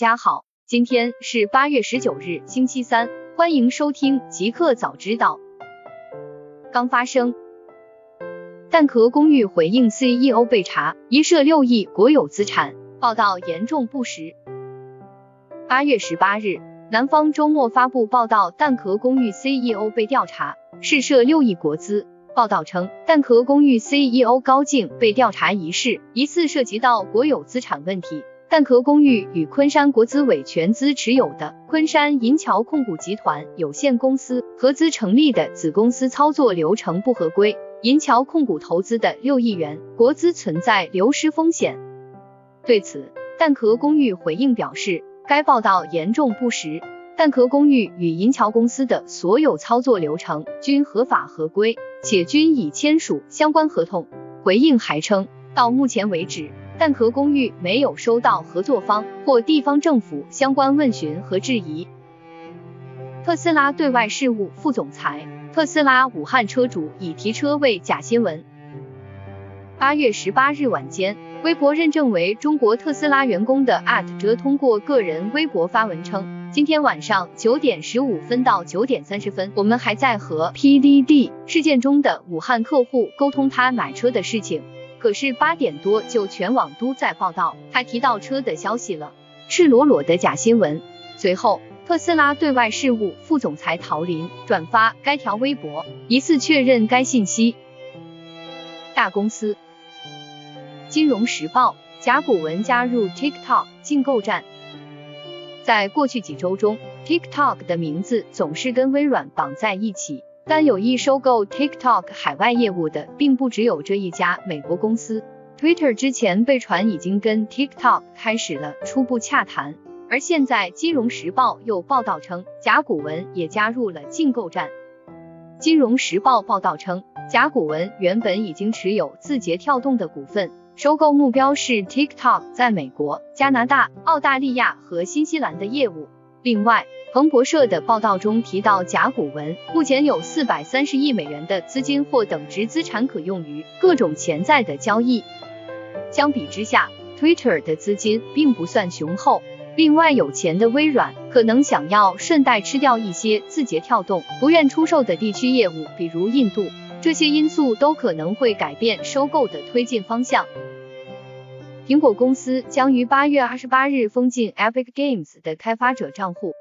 大家好，今天是八月十九日，星期三，欢迎收听极客早知道。刚发生，蛋壳公寓回应 CEO 被查，疑涉六亿国有资产，报道严重不实。八月十八日，南方周末发布报道，蛋壳公寓 CEO 被调查，是涉六亿国资。报道称，蛋壳公寓 CEO 高静被调查一事，疑似涉及到国有资产问题。蛋壳公寓与昆山国资委全资持有的昆山银桥控股集团有限公司合资成立的子公司操作流程不合规，银桥控股投资的六亿元国资存在流失风险。对此，蛋壳公寓回应表示，该报道严重不实，蛋壳公寓与银桥公司的所有操作流程均合法合规，且均已签署相关合同。回应还称，到目前为止。蛋壳公寓没有收到合作方或地方政府相关问询和质疑。特斯拉对外事务副总裁，特斯拉武汉车主已提车为假新闻。八月十八日晚间，微博认证为中国特斯拉员工的 at 哲通过个人微博发文称，今天晚上九点十五分到九点三十分，我们还在和 PDD 事件中的武汉客户沟通他买车的事情。可是八点多就全网都在报道他提到车的消息了，赤裸裸的假新闻。随后，特斯拉对外事务副总裁陶林转发该条微博，疑似确认该信息。大公司，金融时报，甲骨文加入 TikTok 竞购战。在过去几周中，TikTok 的名字总是跟微软绑在一起。但有意收购 TikTok 海外业务的，并不只有这一家美国公司。Twitter 之前被传已经跟 TikTok 开始了初步洽谈，而现在《金融时报》又报道称，甲骨文也加入了竞购战。《金融时报》报道称，甲骨文原本已经持有字节跳动的股份，收购目标是 TikTok 在美国、加拿大、澳大利亚和新西兰的业务。另外，彭博社的报道中提到，甲骨文目前有四百三十亿美元的资金或等值资产可用于各种潜在的交易。相比之下，Twitter 的资金并不算雄厚。另外，有钱的微软可能想要顺带吃掉一些字节跳动不愿出售的地区业务，比如印度。这些因素都可能会改变收购的推进方向。苹果公司将于八月二十八日封禁 Epic Games 的开发者账户。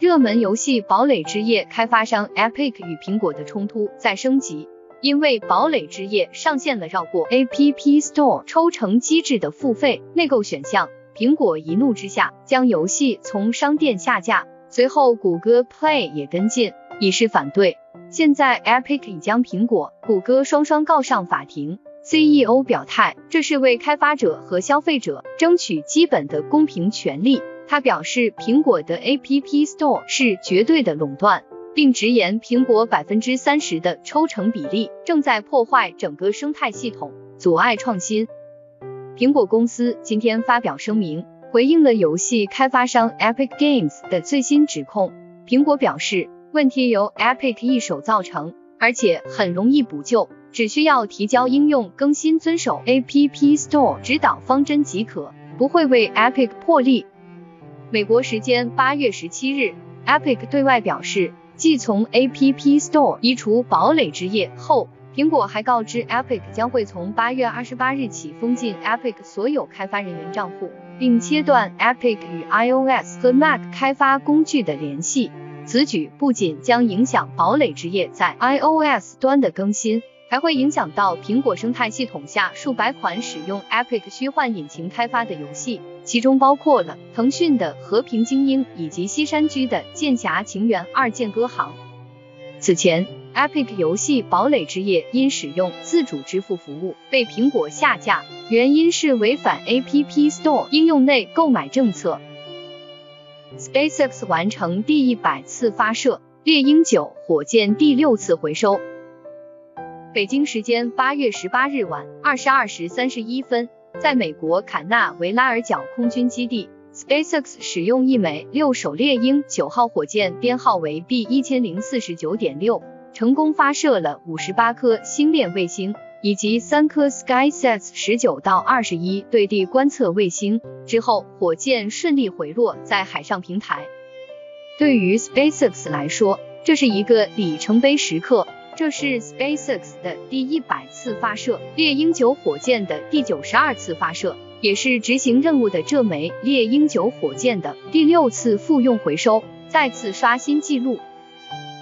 热门游戏《堡垒之夜》开发商 Epic 与苹果的冲突在升级，因为《堡垒之夜》上线了绕过 App Store 抽成机制的付费内购选项，苹果一怒之下将游戏从商店下架，随后谷歌 Play 也跟进，以示反对。现在 Epic 已将苹果、谷歌双双告上法庭。CEO 表态，这是为开发者和消费者争取基本的公平权利。他表示，苹果的 App Store 是绝对的垄断，并直言苹果百分之三十的抽成比例正在破坏整个生态系统，阻碍创新。苹果公司今天发表声明，回应了游戏开发商 Epic Games 的最新指控。苹果表示，问题由 Epic 一手造成，而且很容易补救，只需要提交应用更新，遵守 App Store 指导方针即可，不会为 Epic 破例。美国时间八月十七日，Epic 对外表示，继从 App Store 移除《堡垒之夜》后，苹果还告知 Epic 将会从八月二十八日起封禁 Epic 所有开发人员账户，并切断 Epic 与 iOS 和 Mac 开发工具的联系。此举不仅将影响《堡垒之夜》在 iOS 端的更新。还会影响到苹果生态系统下数百款使用 Epic 虚幻引擎开发的游戏，其中包括了腾讯的《和平精英》以及西山居的《剑侠情缘二剑歌行》。此前，Epic 游戏《堡垒之夜》因使用自主支付服务被苹果下架，原因是违反 App Store 应用内购买政策。SpaceX 完成第一百次发射，猎鹰九火箭第六次回收。北京时间八月十八日晚二十二时三十一分，在美国坎纳维拉尔角空军基地，SpaceX 使用一枚六手猎鹰九号火箭，编号为 B 一千零四十九点六，成功发射了五十八颗星链卫星，以及三颗 SkySat 十九到二十一对地观测卫星之后，火箭顺利回落在海上平台。对于 SpaceX 来说，这是一个里程碑时刻。这是 SpaceX 的第一百次发射，猎鹰九火箭的第九十二次发射，也是执行任务的这枚猎鹰九火箭的第六次复用回收，再次刷新纪录。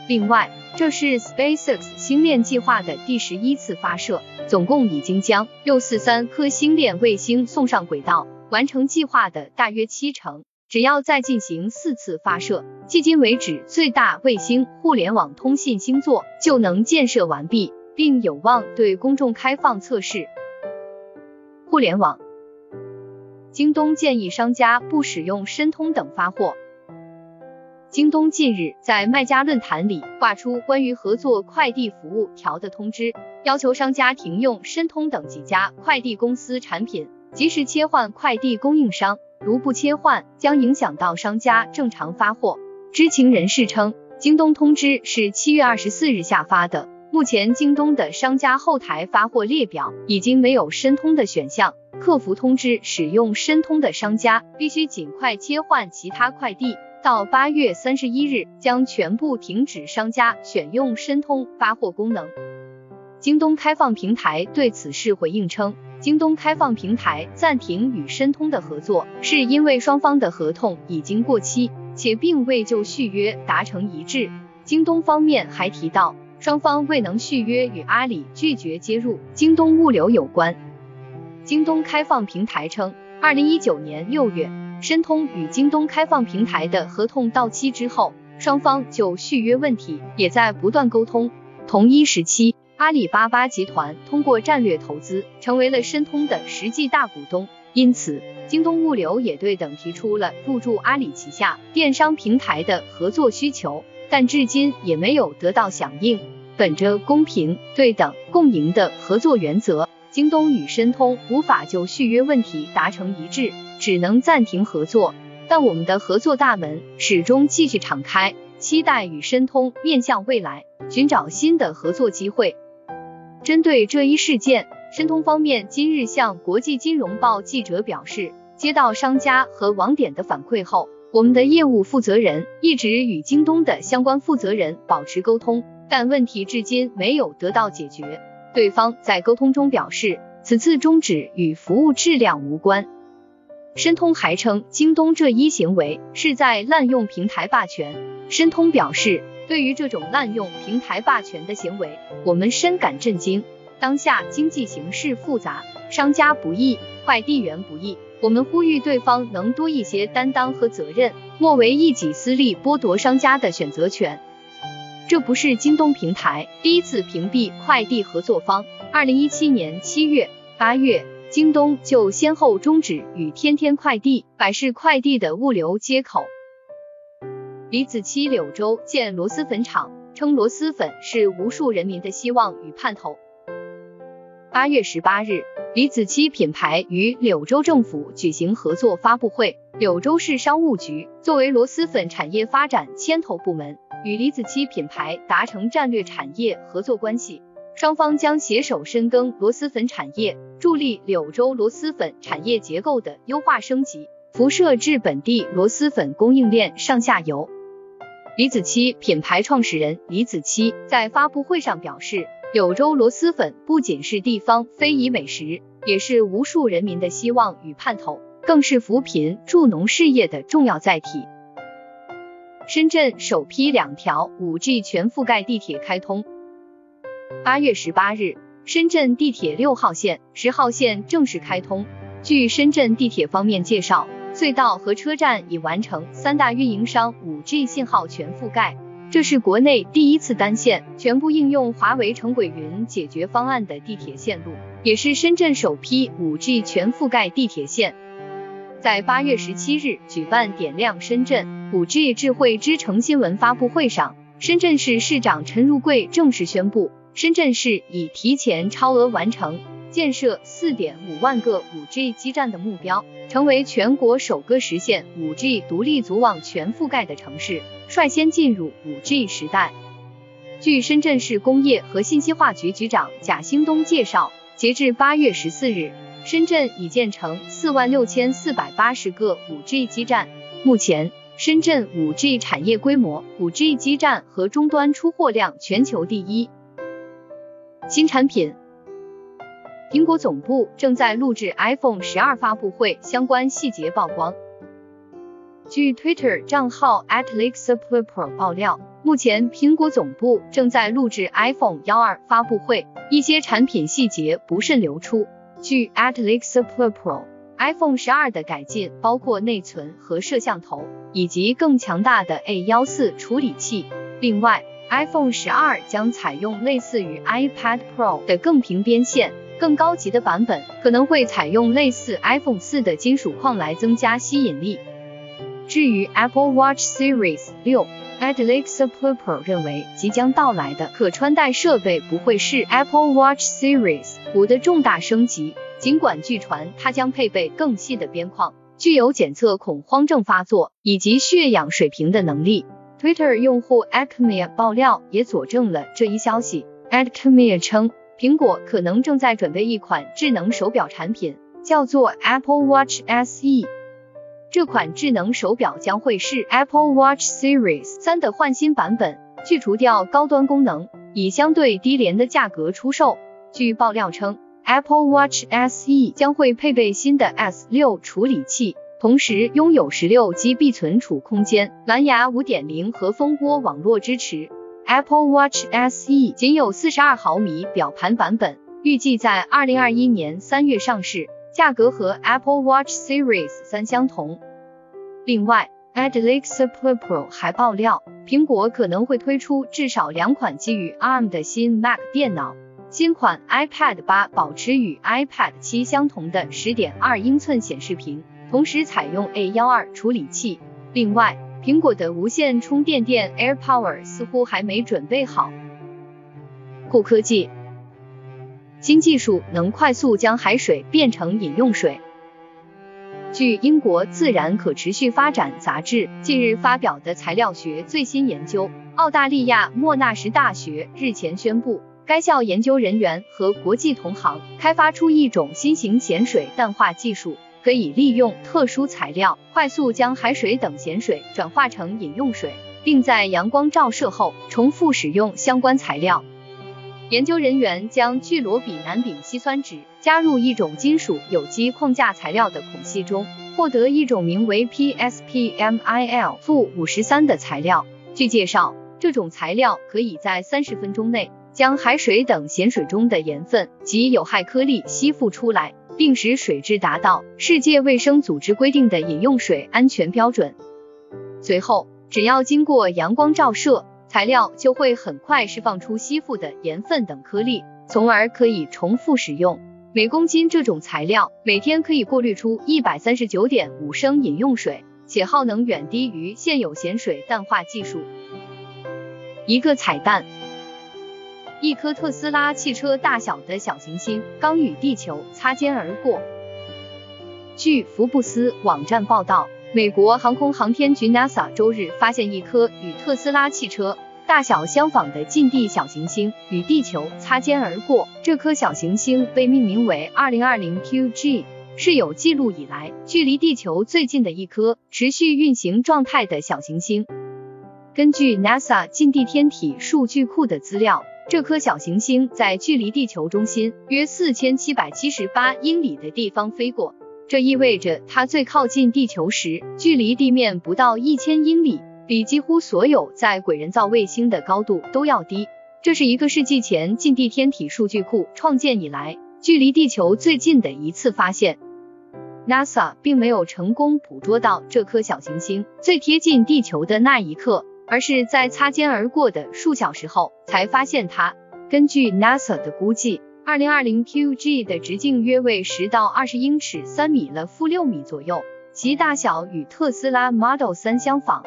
另外，这是 SpaceX 星链计划的第十一次发射，总共已经将六四三颗星链卫星送上轨道，完成计划的大约七成。只要再进行四次发射，迄今为止最大卫星互联网通信星座就能建设完毕，并有望对公众开放测试。互联网，京东建议商家不使用申通等发货。京东近日在卖家论坛里挂出关于合作快递服务条的通知，要求商家停用申通等几家快递公司产品，及时切换快递供应商。如不切换，将影响到商家正常发货。知情人士称，京东通知是七月二十四日下发的，目前京东的商家后台发货列表已经没有申通的选项。客服通知使用申通的商家必须尽快切换其他快递，到八月三十一日将全部停止商家选用申通发货功能。京东开放平台对此事回应称。京东开放平台暂停与申通的合作，是因为双方的合同已经过期，且并未就续约达成一致。京东方面还提到，双方未能续约与阿里拒绝接入京东物流有关。京东开放平台称，二零一九年六月，申通与京东开放平台的合同到期之后，双方就续约问题也在不断沟通。同一时期。阿里巴巴集团通过战略投资成为了申通的实际大股东，因此京东物流也对等提出了入驻阿里旗下电商平台的合作需求，但至今也没有得到响应。本着公平、对等、共赢的合作原则，京东与申通无法就续约问题达成一致，只能暂停合作。但我们的合作大门始终继续敞开，期待与申通面向未来，寻找新的合作机会。针对这一事件，申通方面今日向国际金融报记者表示，接到商家和网点的反馈后，我们的业务负责人一直与京东的相关负责人保持沟通，但问题至今没有得到解决。对方在沟通中表示，此次终止与服务质量无关。申通还称，京东这一行为是在滥用平台霸权。申通表示。对于这种滥用平台霸权的行为，我们深感震惊。当下经济形势复杂，商家不易，快递员不易，我们呼吁对方能多一些担当和责任，莫为一己私利剥夺商家的选择权。这不是京东平台第一次屏蔽快递合作方。二零一七年七月、八月，京东就先后终止与天天快递、百世快递的物流接口。李子柒柳州建螺蛳粉厂，称螺蛳粉是无数人民的希望与盼头。八月十八日，李子柒品牌与柳州政府举行合作发布会。柳州市商务局作为螺蛳粉产业发展牵头部门，与李子柒品牌达成战略产业合作关系，双方将携手深耕螺蛳粉产业，助力柳州螺蛳粉产业结构的优化升级，辐射至本地螺蛳粉供应链上下游。李子柒品牌创始人李子柒在发布会上表示，柳州螺蛳粉不仅是地方非遗美食，也是无数人民的希望与盼头，更是扶贫助农事业的重要载体。深圳首批两条 5G 全覆盖地铁开通。八月十八日，深圳地铁六号线、十号线正式开通。据深圳地铁方面介绍。隧道和车站已完成三大运营商 5G 信号全覆盖，这是国内第一次单线全部应用华为城轨云解决方案的地铁线路，也是深圳首批 5G 全覆盖地铁线。在八月十七日举办点亮深圳 5G 智慧之城新闻发布会上，深圳市市长陈如桂正式宣布，深圳市已提前超额完成。建设四点五万个五 G 基站的目标，成为全国首个实现五 G 独立组网全覆盖的城市，率先进入五 G 时代。据深圳市工业和信息化局局长贾兴东介绍，截至八月十四日，深圳已建成四万六千四百八十个五 G 基站。目前，深圳五 G 产业规模、五 G 基站和终端出货量全球第一。新产品。苹果总部正在录制 iPhone 十二发布会相关细节曝光。据 Twitter 账号 @lexsuperpro 爆料，目前苹果总部正在录制 iPhone 幺二发布会，一些产品细节不慎流出。据 @lexsuperpro，iPhone 十二的改进包括内存和摄像头，以及更强大的 A 幺四处理器。另外，iPhone 十二将采用类似于 iPad Pro 的更平边线。更高级的版本可能会采用类似 iPhone 四的金属框来增加吸引力。至于 Apple Watch Series 六，Alexa Purple 认为即将到来的可穿戴设备不会是 Apple Watch Series 五的重大升级，尽管据传它将配备更细的边框，具有检测恐慌症发作以及血氧水平的能力。Twitter 用户 Acme 爆料也佐证了这一消息。Acme 称。苹果可能正在准备一款智能手表产品，叫做 Apple Watch SE。这款智能手表将会是 Apple Watch Series 三的换新版本，去除掉高端功能，以相对低廉的价格出售。据爆料称，Apple Watch SE 将会配备新的 S 六处理器，同时拥有十六 GB 存储空间，蓝牙五点零和蜂窝网络支持。Apple Watch SE 仅有四十二毫米表盘版本，预计在二零二一年三月上市，价格和 Apple Watch Series 三相同。另外，Alex Purple 还爆料，苹果可能会推出至少两款基于 ARM 的新 Mac 电脑。新款 iPad 八保持与 iPad 七相同的十点二英寸显示屏，同时采用 A 幺二处理器。另外，苹果的无线充电垫 AirPower 似乎还没准备好。酷科技，新技术能快速将海水变成饮用水。据英国《自然可持续发展》杂志近日发表的材料学最新研究，澳大利亚莫纳什大学日前宣布，该校研究人员和国际同行开发出一种新型咸水淡化技术。可以利用特殊材料，快速将海水等咸水转化成饮用水，并在阳光照射后重复使用相关材料。研究人员将聚罗比南丙烯酸酯加入一种金属有机框架材料的孔隙中，获得一种名为 PSPMIL- 五十三的材料。据介绍，这种材料可以在三十分钟内将海水等咸水中的盐分及有害颗粒吸附出来。并使水质达到世界卫生组织规定的饮用水安全标准。随后，只要经过阳光照射，材料就会很快释放出吸附的盐分等颗粒，从而可以重复使用。每公斤这种材料每天可以过滤出一百三十九点五升饮用水，且耗能远低于现有咸水淡化技术。一个彩蛋。一颗特斯拉汽车大小的小行星刚与地球擦肩而过。据福布斯网站报道，美国航空航天局 NASA 周日发现一颗与特斯拉汽车大小相仿的近地小行星与地球擦肩而过。这颗小行星被命名为2020 QG，是有记录以来距离地球最近的一颗持续运行状态的小行星。根据 NASA 近地天体数据库的资料。这颗小行星在距离地球中心约四千七百七十八英里的地方飞过，这意味着它最靠近地球时距离地面不到一千英里，比几乎所有在轨人造卫星的高度都要低。这是一个世纪前近地天体数据库创建以来距离地球最近的一次发现。NASA 并没有成功捕捉到这颗小行星最贴近地球的那一刻。而是在擦肩而过的数小时后才发现它。根据 NASA 的估计，2020 QG 的直径约为十到二十英尺，三米了负六米左右，其大小与特斯拉 Model 3相仿。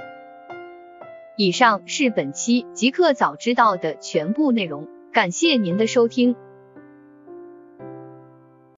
以上是本期极客早知道的全部内容，感谢您的收听。